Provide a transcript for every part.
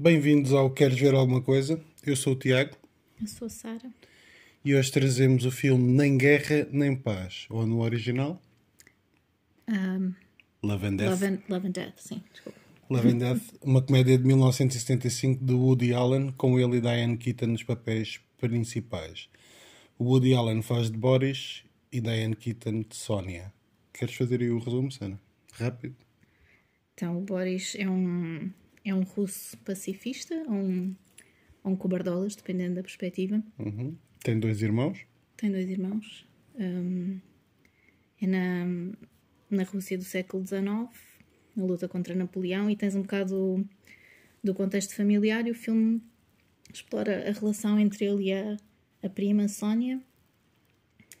Bem-vindos ao Queres Ver Alguma Coisa? Eu sou o Tiago Eu sou a Sara. e hoje trazemos o filme Nem Guerra Nem Paz, ou no original Um, Love and Death. Love, and, Love and Death, sim, desculpa. Love and Death, uma comédia de 1975 de Woody Allen, com ele e Diane Keaton nos papéis principais. O Woody Allen faz de Boris e Diane Keaton de Sonia. Queres fazer aí o resumo, Sana? Rápido. Então, o Boris é um, é um russo pacifista, ou um, um cobardolas, dependendo da perspectiva. Uhum. Tem dois irmãos. Tem dois irmãos. Um, é na, na Rússia do século XIX, na luta contra Napoleão, e tens um bocado do, do contexto familiar. E o filme explora a relação entre ele e a, a prima Sónia,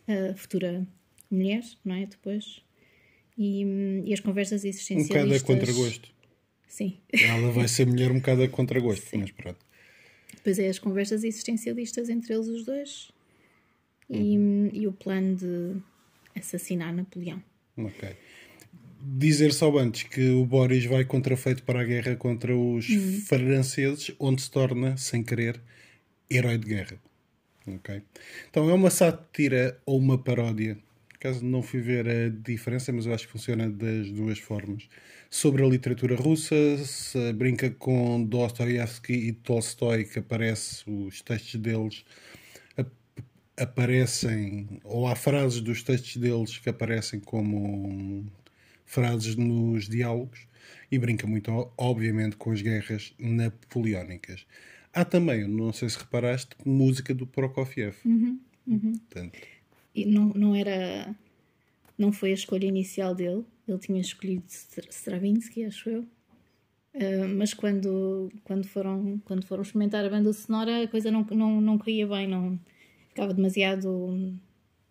a futura mulher, não é? Depois. E, hum, e as conversas Um existencialistas. bocado a contragosto. Sim. Ela vai ser mulher um bocado a contragosto, Sim. mas pronto. Depois é as conversas existencialistas entre eles os dois e, e o plano de assassinar Napoleão. Ok. Dizer só antes que o Boris vai contrafeito para a guerra contra os franceses, onde se torna, sem querer, herói de guerra. Ok? Então é uma sátira ou uma paródia. Caso não fui ver a diferença, mas eu acho que funciona das duas formas. Sobre a literatura russa, se brinca com Dostoevsky e Tolstói, que aparece os textos deles ap- aparecem, ou há frases dos textos deles que aparecem como frases nos diálogos, e brinca muito, obviamente, com as guerras napoleónicas. Há também, não sei se reparaste, música do Prokofiev. Portanto, E não, não era. Não foi a escolha inicial dele. Ele tinha escolhido Stra- Stravinsky, acho eu. Ah, mas quando, quando, foram, quando foram experimentar a banda sonora, a coisa não, não, não caía bem, não ficava demasiado hum,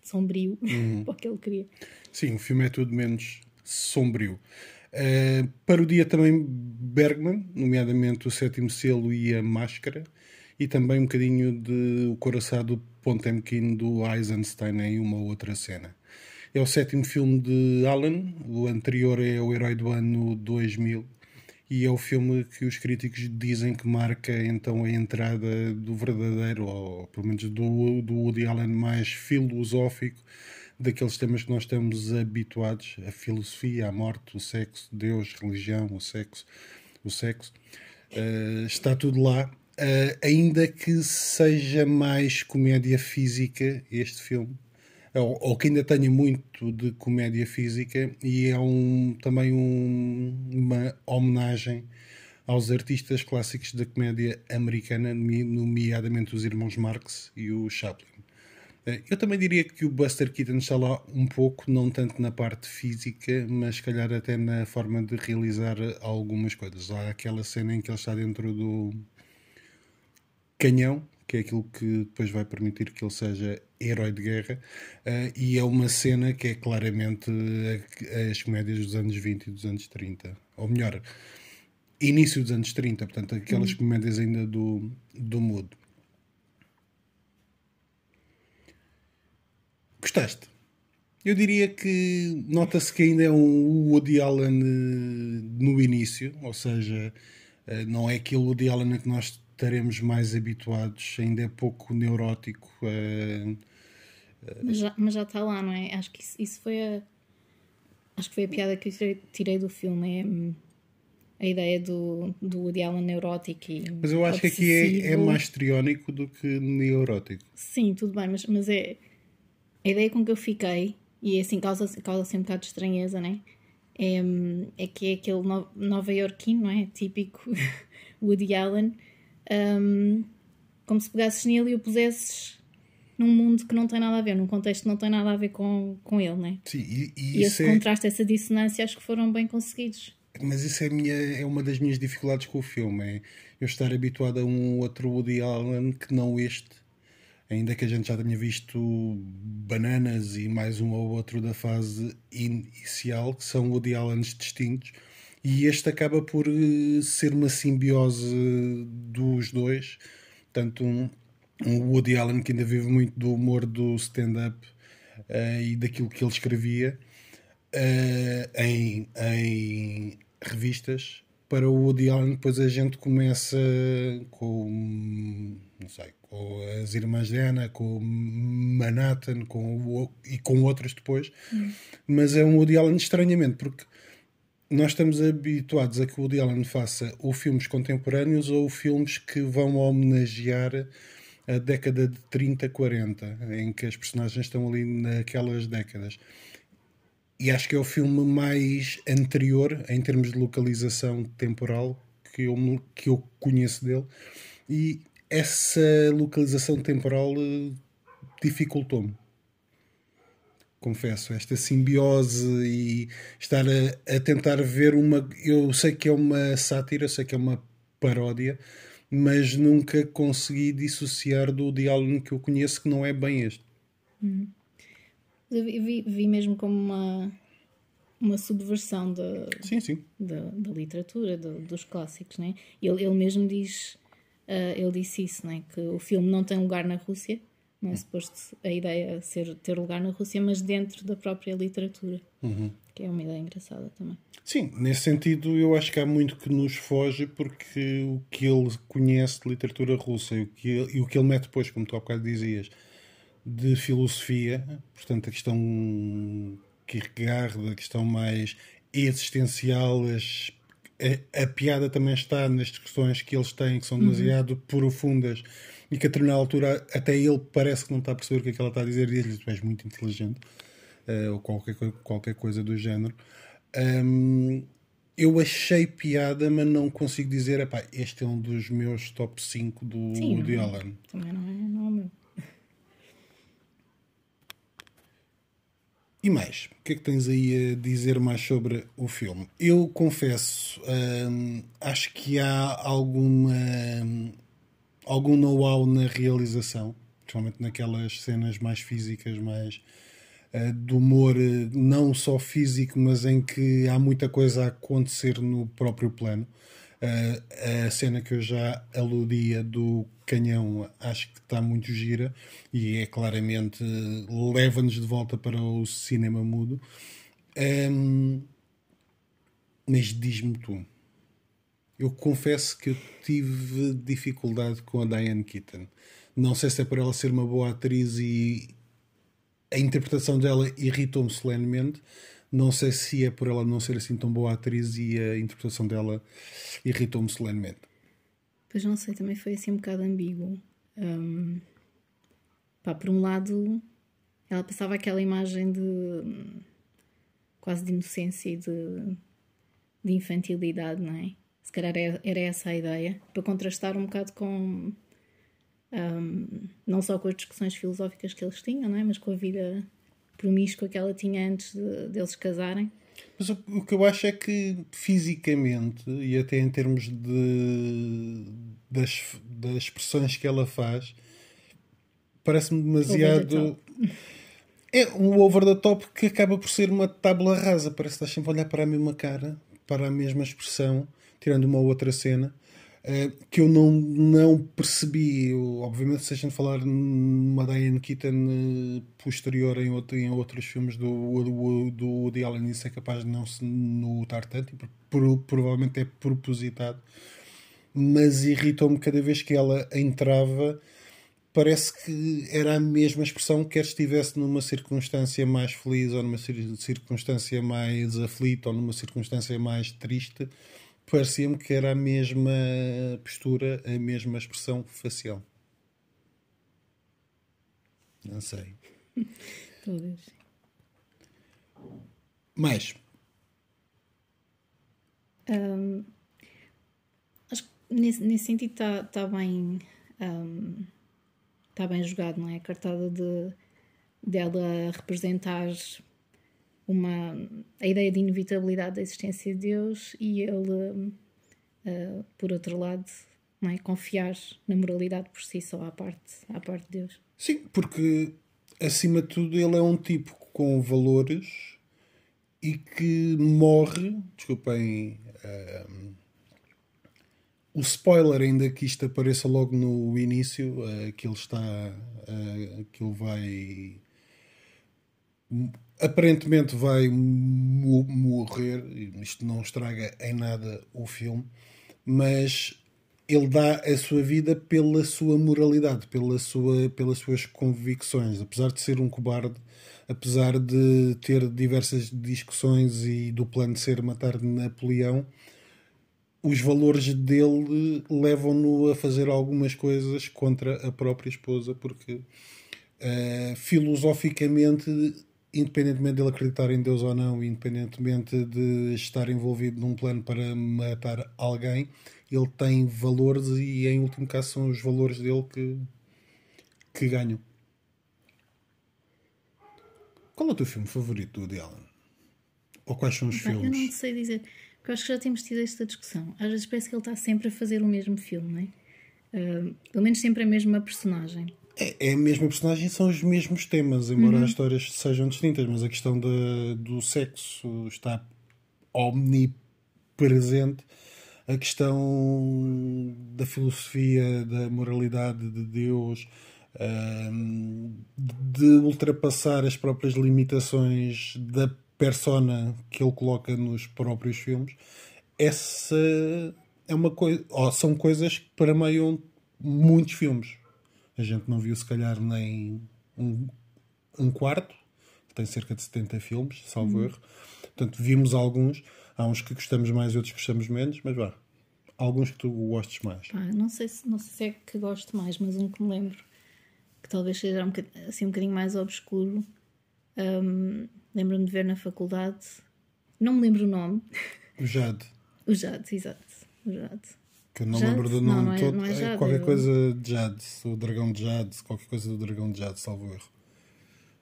sombrio para o que ele queria. Sim, o filme é tudo menos sombrio. Uh, parodia também Bergman, nomeadamente o Sétimo Selo e a Máscara, e também um bocadinho de O Coraçado Potemkin do Eisenstein em uma outra cena. É o sétimo filme de Alan, o anterior é O Herói do Ano 2000, e é o filme que os críticos dizem que marca então a entrada do verdadeiro, ou pelo menos do, do Woody Allen mais filosófico, daqueles temas que nós estamos habituados, a filosofia, a morte, o sexo, Deus, religião, o sexo, o sexo. Eh, está tudo lá, Eh, ainda que seja mais comédia física este filme, ou, ou que ainda tenha muito de comédia física, e é um, também um- uma homenagem aos artistas clássicos da comédia americana, nomeadamente os irmãos Marx e o Chaplin. Eh, Eu também diria que o Buster Keaton está lá um pouco, não tanto na parte física, mas se calhar até na forma de realizar algumas coisas. Há aquela cena em que ele está dentro do canhão, que é aquilo que depois vai permitir que ele seja herói de guerra, eh, e é uma cena que é claramente a- as comédias dos anos 20 e dos anos 30. Ou melhor, início dos anos 30, portanto, aquelas comédias ainda do, do mudo. Gostaste? Eu diria que nota-se que ainda é um Woody Allen eh, no início, ou seja, eh, não é aquele Woody Allen que nós estaremos mais habituados, ainda é pouco neurótico. Mas já, mas já está lá, não é? Acho que isso, isso foi a. Acho que foi a piada que eu tirei, tirei do filme. É a ideia do, do Woody Allen neurótico e. Mas eu acho que aqui é, é obsessivo. mais histriónico do que neurótico. Sim, tudo bem, mas, mas é. A ideia com que eu fiquei, e assim causa, causa assim um bocado de estranheza, né? É, hum, é que é aquele no, nova iorquino, não é? Típico Woody Allen. Hum, como se pegasses nele e o pusesses num mundo que não tem nada a ver, num contexto que não tem nada a ver com, com ele, né? Sim, e, e E esse é, contraste, essa dissonância, acho que foram bem conseguidos. Mas isso é, minha, é uma das minhas dificuldades com o filme. É eu estar habituado a um outro Woody Allen que não este. Ainda que a gente já tenha visto Bananas e mais um ou outro da fase inicial, que são Woody Allens distintos. E este acaba por eh, ser uma simbiose dos dois. Tanto um, um Woody Allen que ainda vive muito do humor do stand-up eh, e daquilo que ele escrevia eh, em, em revistas para o Woody Allen, depois a gente começa com, não sei, com as Irmãs de Ana, com Manhattan com o, e com outras depois, hum. mas é um Woody Allen estranhamente, porque nós estamos habituados a que o Woody Allen faça ou filmes contemporâneos ou filmes que vão homenagear a década de 30, 40, em que as personagens estão ali naquelas décadas. E acho que é o filme mais anterior, em termos de localização temporal, que eu, que eu conheço dele. E essa localização temporal eh, dificultou-me. Confesso, esta simbiose e estar a, a, tentar ver uma. Eu sei que é uma sátira, sei que é uma paródia, mas nunca consegui dissociar do diálogo que eu conheço, que não é bem este. Hum. Eu vi, vi, mesmo como uma, uma subversão da, sim, sim. da, da literatura, do, dos clássicos. Né? Ele, ele mesmo diz, uh, ele disse isso, né? que o filme não tem lugar na Rússia, não é suposto a ideia ser ter lugar na Rússia, mas dentro da própria literatura, uhum. que é uma ideia engraçada também. Sim, nesse sentido eu acho que há muito que nos foge porque o que ele conhece de literatura russa e o que ele, e o que ele mete depois, como tu há bocado dizias, de filosofia, portanto a questão Kierkegaard, a questão mais existencial, as, a, a, piada também está nas discussões que eles têm que são uhum. demasiado uhum. profundas e que a determinada altura até ele parece que não está a perceber o que é que ela está a dizer e diz-lhe tu és muito inteligente uh, ou qualquer, qualquer coisa do género. Um, eu achei piada, mas não consigo dizer, epá, este é um dos meus top 5 do Sim, Woody Allen. Também não é, não é meu. E mais, o que é que tens aí a dizer mais sobre o filme? Eu confesso, hum, acho que há alguma algum know-how na realização, principalmente naquelas cenas mais físicas, mais uh, de humor, uh, não só físico, mas em que há muita coisa a acontecer no próprio plano. Uh, a cena que eu já aludia do canhão acho que está muito gira e é claramente leva-nos de volta para o cinema mudo. Um, mas diz-me tu. Eu confesso que eu tive dificuldade com a Diane Keaton. Não sei se é por ela ser uma boa atriz e a interpretação dela irritou-me solenemente, não sei se é por ela não ser assim tão boa atriz e a interpretação dela irritou-me solenemente. Pois não sei, também foi assim um bocado ambíguo. Um, pá, por um lado, ela passava aquela imagem de quase de inocência e de, de infantilidade, não é? Se calhar era, era essa a ideia, para contrastar um bocado com. Um, não só com as discussões filosóficas que eles tinham, não é? mas com a vida promíscua que ela tinha antes de, deles casarem. Mas o, o, que eu acho é que fisicamente e até em termos de das, das expressões que ela faz parece-me demasiado é um over the top que acaba por ser uma tábua rasa parece que estás sempre a olhar para a mesma cara para a mesma expressão tirando uma outra cena eh, que eu não, não percebi. Eu, obviamente, se a gente falar numa Diane Keaton uh, posterior em, outro, em outros filmes do, do, do Woody Allen, isso é capaz de não se notar tanto, por, provavelmente é propositado, mas irritou-me cada vez que ela entrava. Parece que era a mesma expressão, quer estivesse numa circunstância mais feliz ou numa circunstância mais aflita ou numa circunstância mais triste parecia-me que era a mesma postura, a mesma expressão facial. Não sei. Talvez. Mais. Um, acho que nesse, nesse sentido está tá bem. Um, está bem jogado, não é? A cartada de dela representar uma, a ideia de inevitabilidade da existência de Deus e ele, uh, por outro lado, não é? confiar na moralidade por si só à parte, à parte de Deus. Sim, porque acima de tudo ele é um tipo com valores e que morre, desculpem uh, o spoiler, ainda que isto apareça logo no início, uh, que ele está, uh, que ele vai aparentemente vai morrer, isto não estraga em nada o filme, mas ele dá a sua vida pela sua moralidade, pela sua, pelas suas convicções. Apesar de ser um cobarde, apesar de ter diversas discussões e do plano de ser matar Napoleão, os valores dele levam-no a fazer algumas coisas contra a própria esposa, porque uh, filosoficamente, independentemente dele acreditar em Deus ou não, independentemente de estar envolvido num plano para matar alguém, ele tem valores e em último caso são os valores dele que, que ganham. Qual é o teu filme favorito do Woody Allen? Ou quais são os Bem, filmes? Eu não sei dizer, porque acho que já temos tido esta discussão. Às vezes parece que ele está sempre a fazer o mesmo filme, não é? Uh, pelo menos sempre a mesma personagem. É, é a mesma personagem são os mesmos temas, embora uhum. as histórias sejam distintas, mas a questão de, do sexo está omnipresente a questão da filosofia, da moralidade de Deus, de ultrapassar as próprias limitações da persona que ele coloca nos próprios filmes, essa é uma coisa, ou são coisas que permeiam muitos filmes. A gente não viu, se calhar, nem um, um quarto, tem cerca de 70 filmes, salvo uhum. erro. Portanto, vimos alguns Há uns que gostamos mais e outros que gostamos menos, mas vá. Alguns que tu gostes mais. Ah, não, sei se, não sei se é que gosto mais, mas um que me lembro que talvez seja um assim, um bocadinho mais obscuro. Um, Lembro-me de ver na faculdade. Não me lembro o nome. O Jade. o Jade, exato. O Jade. Que eu não Jade? lembro do nome não, não é, todo. Não é, Jade, é qualquer coisa de Jade. O dragão de Jade. Qualquer coisa do dragão de Jade, salvo erro.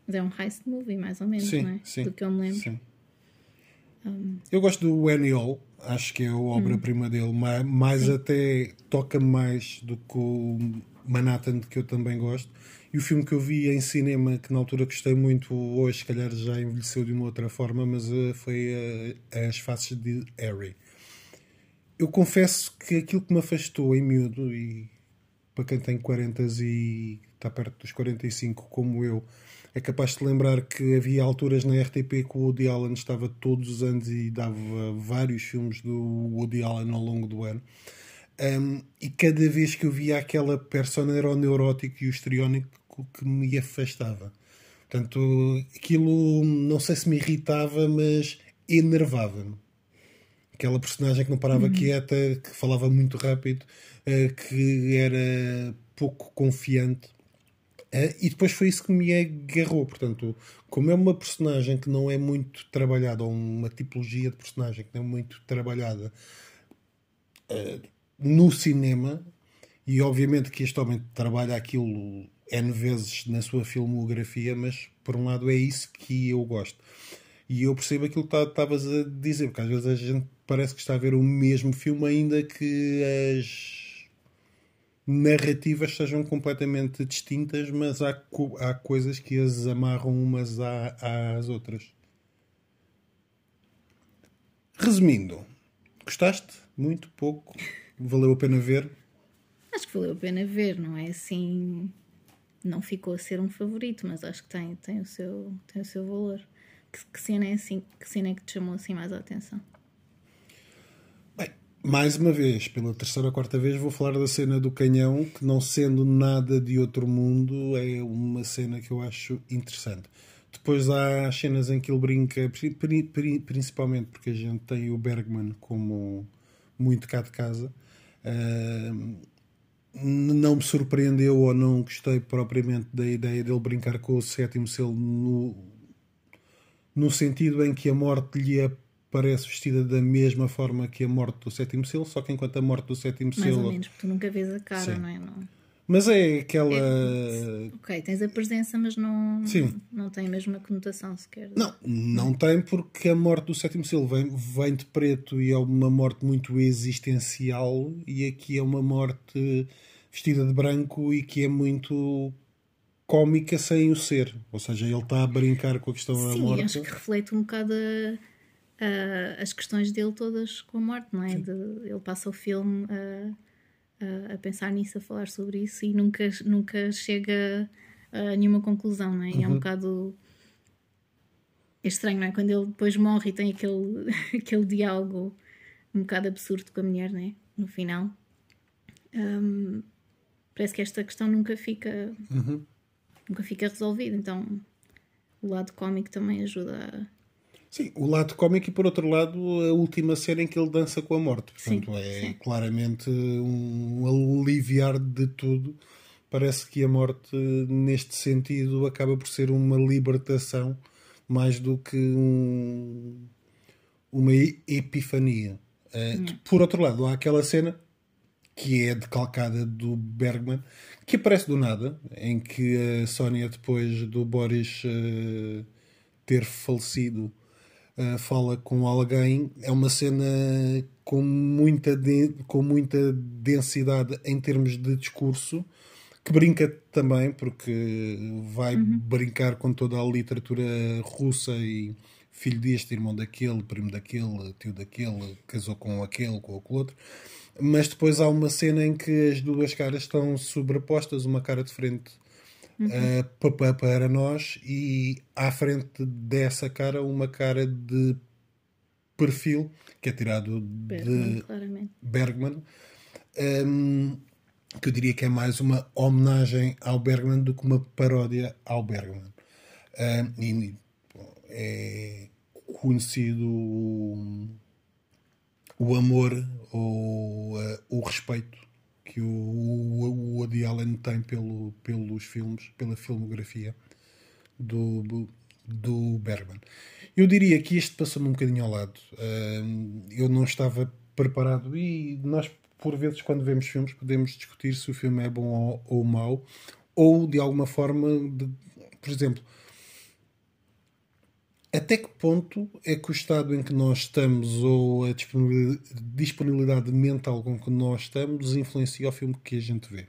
Mas é um heist movie, mais ou menos, sim, não é? Sim, do que eu me lembro. Sim. Um... Eu gosto do Annie Hall, acho que é a obra-prima hum. dele, mas, mais até toca mais do que o Manhattan, que eu também gosto. E o filme que eu vi em cinema, que na altura gostei muito, hoje se calhar já envelheceu de uma outra forma, mas uh, foi uh, As Faces de Harry. Eu confesso que aquilo que me afastou em miúdo, e para quem tem 40 e está perto dos 45 como eu, é capaz de lembrar que havia alturas na RTP que o Woody Allen estava todos os anos e dava vários filmes do Woody Allen ao longo do ano. Um, e cada vez que eu via aquela persona era o neurótico e o que me afastava. Portanto, aquilo não sei se me irritava, mas enervava-me. Aquela personagem que não parava uhum. quieta, que falava muito rápido, uh, que era pouco confiante Uh, e depois foi isso que me agarrou. Portanto, como é uma personagem que não é muito trabalhada, ou uma tipologia de personagem que não é muito trabalhada uh, no cinema, e obviamente que este homem trabalha aquilo N vezes na sua filmografia, mas por um lado é isso que eu gosto. E eu percebo aquilo que estavas a dizer, porque às vezes a gente parece que está a ver o mesmo filme, ainda que as narrativas sejam completamente distintas, mas há, há coisas que as amarram umas às outras. Resumindo, gostaste? Muito pouco? Valeu a pena ver? Acho que valeu a pena ver, não é assim. Não ficou a ser um favorito, mas acho que tem, tem, o, seu, tem o seu valor. Que, que cena é assim? Que cena é que te chamou assim mais a atenção? mais uma vez, pela terceira ou quarta vez, vou falar da cena do canhão, que não sendo nada de outro mundo, é uma cena que eu acho interessante. Depois há as cenas em que ele brinca, principalmente porque a gente tem o Bergman como muito cá de casa. Uh, não me surpreendeu ou não gostei propriamente da ideia dele brincar com o sétimo selo no, no sentido em que a morte lhe parece vestida da mesma forma que a morte do sétimo selo, só que enquanto a morte do sétimo Mais selo. Mais ou menos, porque tu nunca vês a cara, Sim. não é? Não. Mas é aquela. É, ok, tens a presença, mas não, Sim. não tem a mesma conotação sequer. Não, não tem, porque a morte do sétimo selo vem, vem de preto e é uma morte muito existencial, e aqui é uma morte vestida de branco e que é muito cómica sem o ser. Ou seja, ele está a brincar com a questão Sim, da morte. Sim, acho que reflete um bocado a uh, as questões dele todas com a morte, não é? De, ele passa o filme a, a, a, pensar nisso, a falar sobre isso e nunca, nunca chega a nenhuma conclusão, não é? Uhum. É um uhum. bocado. é estranho, não é? Quando ele depois morre e tem aquele, aquele diálogo um bocado absurdo com a mulher, né? No final. Um, parece que esta questão nunca fica Uhum. Nunca fica resolvida. Então o lado cómico também ajuda a. Sim, o lado cómico e por outro lado a última cena em que ele dança com a morte. Portanto, Sim, é sim. claramente um aliviar de tudo. Parece que a morte, neste sentido, acaba por ser uma libertação mais do que um- uma epifania. Eh, Por outro lado, há aquela cena que é decalcada do Bergman, que aparece do nada, em que a Sónia, depois do Boris eh, ter falecido, eh, fala com alguém. É uma cena com muita, de- com muita densidade em termos de discurso, que brinca também, porque vai brincar com toda a literatura russa e filho deste, irmão daquele, primo daquele, tio daquele, casou com aquele, com aquele outro. Mas depois há uma cena em que as duas caras estão sobrepostas, uma cara de frente pa- pa- para nós e à frente dessa cara uma cara de perfil que é tirado Bergman, de claramente. Bergman, hum, que eu diria que é mais uma homenagem ao Bergman do que uma paródia ao Bergman. Hum, e bom, é conhecido o, amor ou eh, o respeito que o, o Woody Allen tem pelo, pelos filmes, pela filmografia do, do Bergman. Eu diria que isto passou-me um bocadinho ao lado. Hum, eu não estava preparado e nós, por vezes, quando vemos filmes, podemos discutir se o filme é bom ou, ou mau, ou de alguma forma, de- por exemplo, até que ponto é que o estado em que nós estamos ou a disponibil- disponibilidade mental com que nós estamos influencia o filme que a gente vê?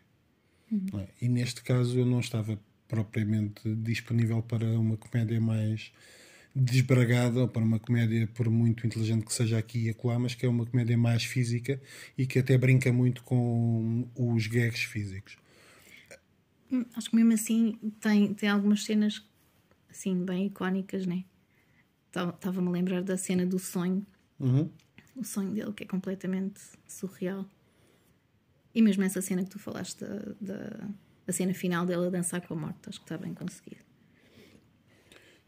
não é? E neste caso eu não estava propriamente disponível para uma comédia mais desbragada ou para uma comédia, por muito inteligente que seja aqui e acolá, mas que é uma comédia mais física e que até brinca muito com os gags físicos. Hum, Acho que mesmo assim tem, tem algumas cenas assim bem icónicas, né? Estava-me a lembrar da cena do sonho, Uhum. o sonho dele que é completamente surreal. E mesmo essa cena que tu falaste da, da a cena final dele a dançar com a morte, acho que está bem conseguido.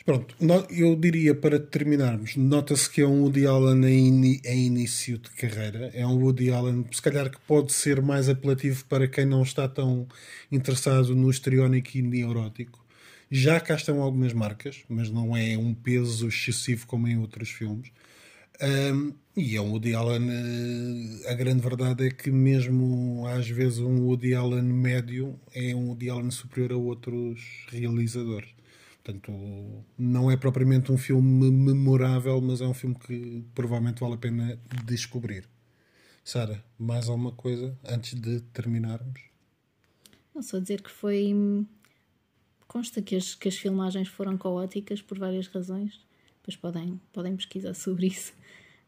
Pronto, eu diria para terminarmos, nota-se que é um Woody Allen em, em início de carreira. É um Woody Allen, se calhar, que pode ser mais apelativo para quem não está tão interessado no histriónico e neurótico. Já cá estão algumas marcas, mas não é um peso excessivo como em outros filmes. Um, e é um Woody Allen. eh, a grande verdade é que, mesmo às vezes, um Woody Allen médio é um Woody Allen superior a outros realizadores. Portanto, não é propriamente um filme memorável, mas é um filme que provavelmente vale a pena descobrir. Sara, mais alguma coisa antes de terminarmos? Não só dizer que foi. Consta que as, que as filmagens foram caóticas por várias razões. Depois podem, podem pesquisar sobre isso.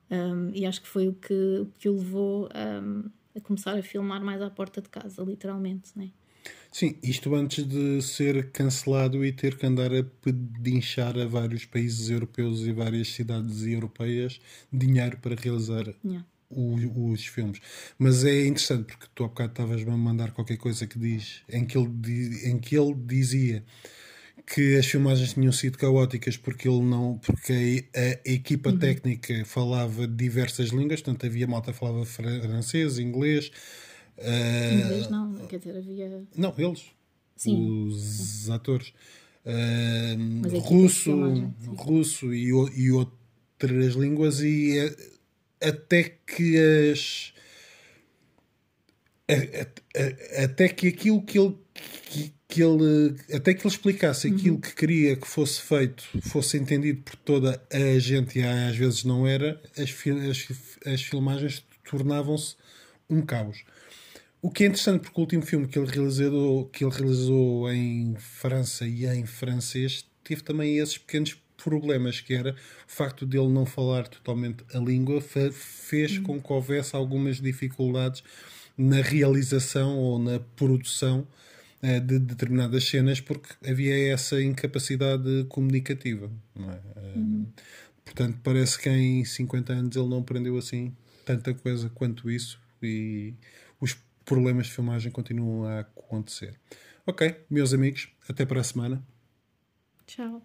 Um, e acho que foi o que, o que o levou um, a começar a filmar mais à porta de casa, literalmente. Né? Sim, isto antes de ser cancelado e ter que andar a pedinchar a vários países europeus e várias cidades europeias dinheiro para realizar Yeah. O- os filmes. Mas é interessante porque tu há bocado estavas-me a mandar qualquer coisa que diz em que, ele, em que ele dizia que as filmagens tinham sido caóticas porque ele não porque a, a equipa técnica falava diversas línguas, portanto havia malta que falava francês, inglês, ah, Inglês não, quer dizer, havia. não, eles. Sim. Os atores. Ah, Mas a equipa de russo, sim. russo e, e outras línguas e é- até que as até que aquilo que ele que, que ele até que ele explicasse aquilo que queria que fosse feito fosse entendido por toda a gente e às vezes não era as, as, as filmagens tornavam-se um caos. O que é interessante porque o último filme que ele realizou, que ele realizou em França e em francês teve também esses pequenos problemas, que era o facto de ele não falar totalmente a língua fe- fez com que houvesse algumas dificuldades na realização ou na produção uh, de determinadas cenas porque havia essa incapacidade comunicativa. É? Uhum. Portanto, parece que em 50 anos ele não aprendeu assim tanta coisa quanto isso e os problemas de filmagem continuam a acontecer. Ok, meus amigos, até para a semana. Tchau.